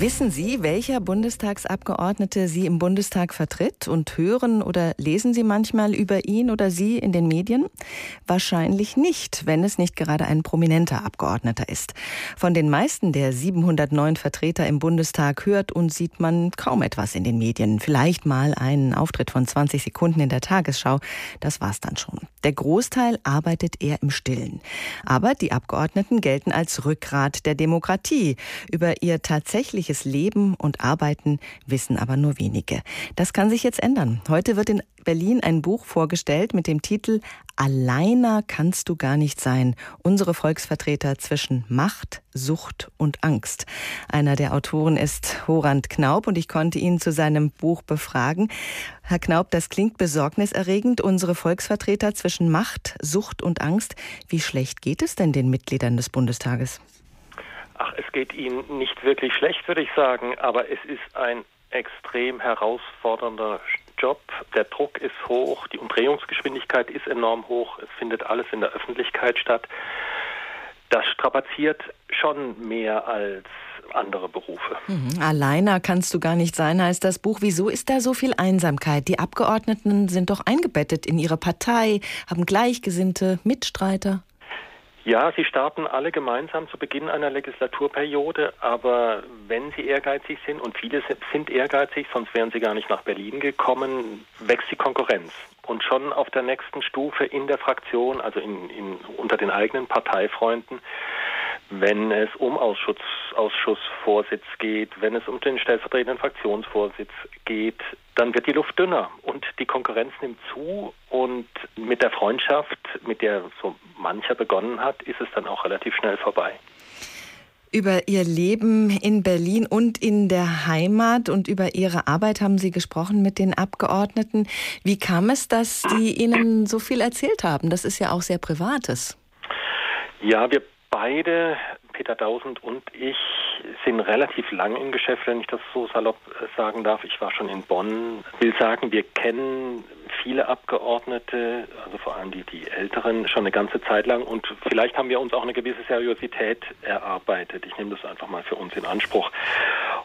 Wissen Sie, welcher Bundestagsabgeordnete Sie im Bundestag vertritt und hören oder lesen Sie manchmal über ihn oder sie in den Medien? Wahrscheinlich nicht, wenn es nicht gerade ein prominenter Abgeordneter ist. Von den meisten der 709 Vertreter im Bundestag hört und sieht man kaum etwas in den Medien. Vielleicht mal einen Auftritt von 20 Sekunden in der Tagesschau. Das war's dann schon. Der Großteil arbeitet eher im Stillen. Aber die Abgeordneten gelten als Rückgrat der Demokratie. Über ihr tatsächliches berufliches Leben und Arbeiten wissen aber nur wenige. Das kann sich jetzt ändern. Heute wird in Berlin ein Buch vorgestellt mit dem Titel Alleiner kannst du gar nicht sein. Unsere Volksvertreter zwischen Macht, Sucht und Angst. Einer der Autoren ist Horand Knaub und ich konnte ihn zu seinem Buch befragen. Herr Knaub, das klingt besorgniserregend. Unsere Volksvertreter zwischen Macht, Sucht und Angst. Wie schlecht geht es denn den Mitgliedern des Bundestages? Ach, es geht Ihnen nicht wirklich schlecht, würde ich sagen, aber es ist ein extrem herausfordernder Job. Der Druck ist hoch, die Umdrehungsgeschwindigkeit ist enorm hoch, es findet alles in der Öffentlichkeit statt. Das strapaziert schon mehr als andere Berufe. Mhm. Alleiner kannst du gar nicht sein, heißt das Buch. Wieso ist da so viel Einsamkeit? Die Abgeordneten sind doch eingebettet in ihre Partei, haben Gleichgesinnte, Mitstreiter. Ja, sie starten alle gemeinsam zu Beginn einer Legislaturperiode, aber wenn sie ehrgeizig sind, und viele sind ehrgeizig, sonst wären sie gar nicht nach Berlin gekommen, wächst die Konkurrenz. Und schon auf der nächsten Stufe in der Fraktion, also in, in, unter den eigenen Parteifreunden, wenn es um Ausschuss, Ausschussvorsitz geht, wenn es um den stellvertretenden Fraktionsvorsitz geht, dann wird die Luft dünner und die Konkurrenz nimmt zu und mit der Freundschaft, mit der so mancher begonnen hat, ist es dann auch relativ schnell vorbei. Über Ihr Leben in Berlin und in der Heimat und über Ihre Arbeit haben Sie gesprochen mit den Abgeordneten. Wie kam es, dass die Ihnen so viel erzählt haben? Das ist ja auch sehr Privates. Ja, wir beide, Peter Dausend und ich, sind relativ lang im Geschäft, wenn ich das so salopp äh, sagen darf. Ich war schon in Bonn. Will sagen, wir kennen viele Abgeordnete, also vor allem die, die Älteren, schon eine ganze Zeit lang und vielleicht haben wir uns auch eine gewisse Seriosität erarbeitet. Ich nehme das einfach mal für uns in Anspruch.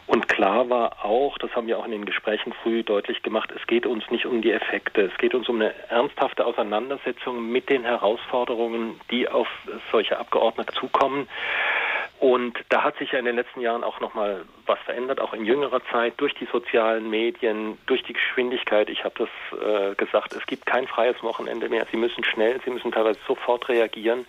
Und klar war auch, das haben wir auch in den Gesprächen früh deutlich gemacht, es geht uns nicht um die Effekte, es geht uns um eine ernsthafte Auseinandersetzung mit den Herausforderungen, die auf solche Abgeordnete zukommen. Und da hat sich ja in den letzten Jahren auch nochmal was verändert, auch in jüngerer Zeit durch die sozialen Medien, durch die Geschwindigkeit. Ich habe das äh, gesagt, es gibt kein freies Wochenende mehr. Sie müssen schnell, Sie müssen teilweise sofort reagieren.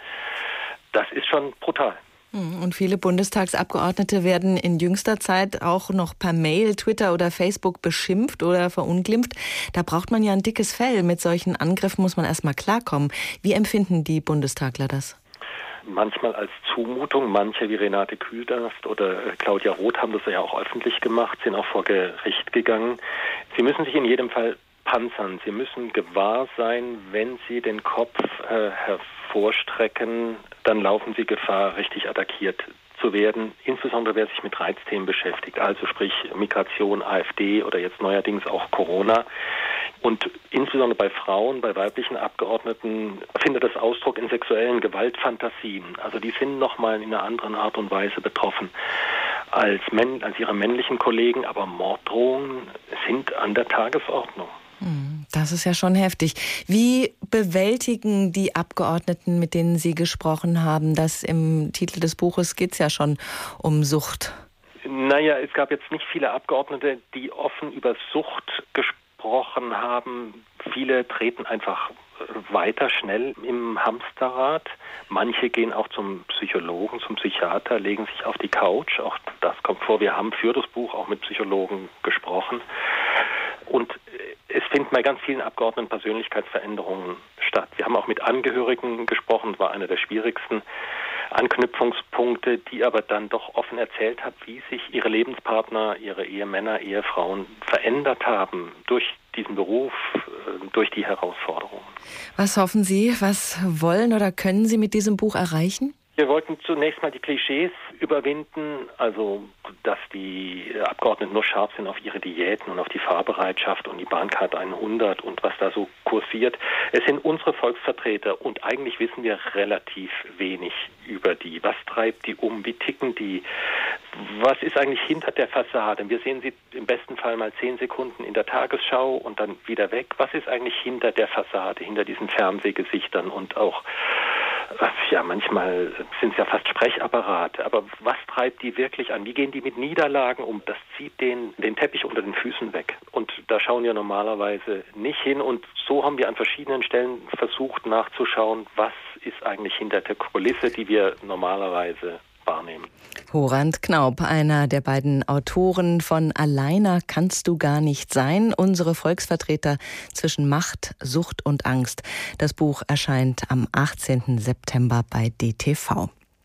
Das ist schon brutal. Hm, und viele Bundestagsabgeordnete werden in jüngster Zeit auch noch per Mail, Twitter oder Facebook beschimpft oder verunglimpft. Da braucht man ja ein dickes Fell. Mit solchen Angriffen muss man erstmal klarkommen. Wie empfinden die Bundestagler das? manchmal als Zumutung. Manche wie Renate Kühldarst oder äh, Claudia Roth haben das ja auch öffentlich gemacht, sind auch vor Gericht gegangen. Sie müssen sich in jedem Fall panzern. Sie müssen gewahr sein, wenn Sie den Kopf äh, hervorstrecken, dann laufen Sie Gefahr, richtig attackiert zu werden, insbesondere wer sich mit Reizthemen beschäftigt, also sprich Migration, AfD oder jetzt neuerdings auch Corona. Und insbesondere bei Frauen, bei weiblichen Abgeordneten findet das Ausdruck in sexuellen Gewaltfantasien. Also die sind nochmal in einer anderen Art und Weise betroffen als, als ihre männlichen Kollegen, aber Morddrohungen sind an der Tagesordnung. Hm, das ist ja schon heftig. Wie bewältigen die Abgeordneten, mit denen Sie gesprochen haben, das im Titel des Buches geht es ja schon um Sucht? Naja, es gab jetzt nicht viele Abgeordnete, die offen über Sucht gesprochen gesprochen haben, viele treten einfach weiter schnell im Hamsterrad. Manche gehen auch zum Psychologen, zum Psychiater, legen sich auf die Couch. Auch das kommt vor. Wir haben für das Buch auch mit Psychologen gesprochen. Und es finden bei ganz vielen Abgeordneten Persönlichkeitsveränderungen statt. Wir haben auch mit Angehörigen gesprochen, war einer der schwierigsten Anknüpfungspunkte, die aber dann doch offen erzählt hat, wie sich ihre Lebenspartner, ihre Ehemänner, Ehefrauen verändert haben durch diesen Beruf, äh, durch die Herausforderungen. Was hoffen Sie, was wollen oder können Sie mit diesem Buch erreichen? Wir wollten zunächst mal die Klischees überwinden, also dass die Abgeordneten nur scharf sind auf ihre Diäten und auf die Fahrbereitschaft und die Bahnkarte 100 und was da so kursiert. Es sind unsere Volksvertreter und eigentlich wissen wir relativ wenig über die. Was treibt die um? Wie ticken die? was ist eigentlich hinter der Fassade? Wir sehen sie im besten Fall mal zehn Sekunden in der Tagesschau und dann wieder weg. Was ist eigentlich hinter der Fassade, hinter diesen Fernsehgesichtern und auch ja, manchmal sind es ja fast Sprechapparate, aber was treibt die wirklich an? Wie gehen die mit Niederlagen um? Das zieht den, den Teppich unter den Füßen weg. Und da schauen wir normalerweise nicht hin. Und so haben wir an verschiedenen Stellen versucht nachzuschauen, was ist eigentlich hinter der Kulisse, die wir normalerweise wahrnehmen. Horand Knaub, einer der beiden Autoren von Alleiner kannst du gar nicht sein, unsere Volksvertreter zwischen Macht, Sucht und Angst. Das Buch erscheint am 18. September bei DTV.